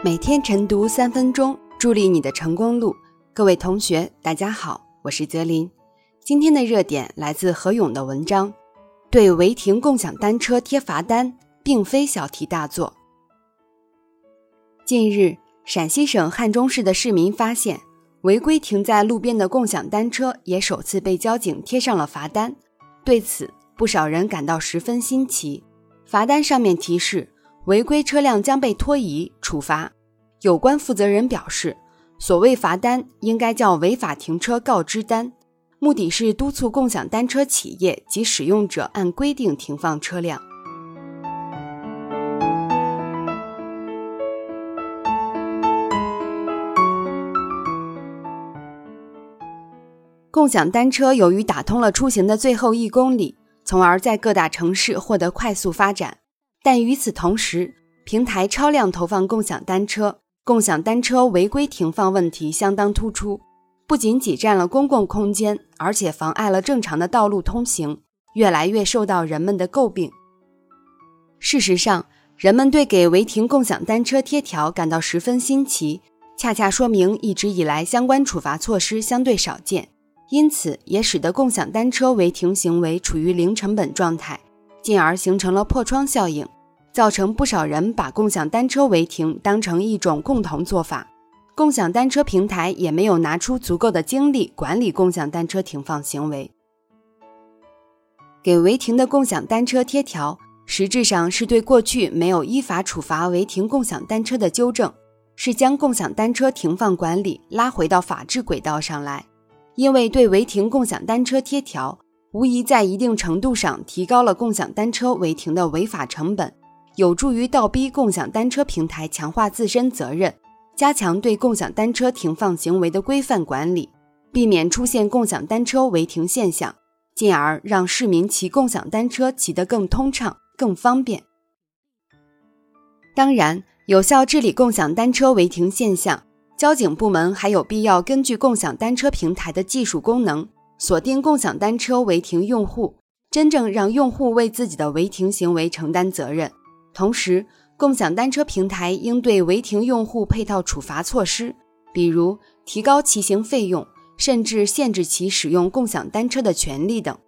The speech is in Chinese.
每天晨读三分钟，助力你的成功路。各位同学，大家好，我是泽林。今天的热点来自何勇的文章：对违停共享单车贴罚单，并非小题大做。近日，陕西省汉中市的市民发现，违规停在路边的共享单车也首次被交警贴上了罚单。对此，不少人感到十分新奇。罚单上面提示。违规车辆将被拖移处罚。有关负责人表示，所谓罚单应该叫违法停车告知单，目的是督促共享单车企业及使用者按规定停放车辆。共享单车由于打通了出行的最后一公里，从而在各大城市获得快速发展。但与此同时，平台超量投放共享单车，共享单车违规停放问题相当突出，不仅挤占了公共空间，而且妨碍了正常的道路通行，越来越受到人们的诟病。事实上，人们对给违停共享单车贴条感到十分新奇，恰恰说明一直以来相关处罚措施相对少见，因此也使得共享单车违停行为处于零成本状态。进而形成了破窗效应，造成不少人把共享单车违停当成一种共同做法。共享单车平台也没有拿出足够的精力管理共享单车停放行为。给违停的共享单车贴条，实质上是对过去没有依法处罚违停共享单车的纠正，是将共享单车停放管理拉回到法治轨道上来。因为对违停共享单车贴条。无疑在一定程度上提高了共享单车违停的违法成本，有助于倒逼共享单车平台强化自身责任，加强对共享单车停放行为的规范管理，避免出现共享单车违停现象，进而让市民骑共享单车骑得更通畅、更方便。当然，有效治理共享单车违停现象，交警部门还有必要根据共享单车平台的技术功能。锁定共享单车违停用户，真正让用户为自己的违停行为承担责任。同时，共享单车平台应对违停用户配套处罚措施，比如提高骑行费用，甚至限制其使用共享单车的权利等。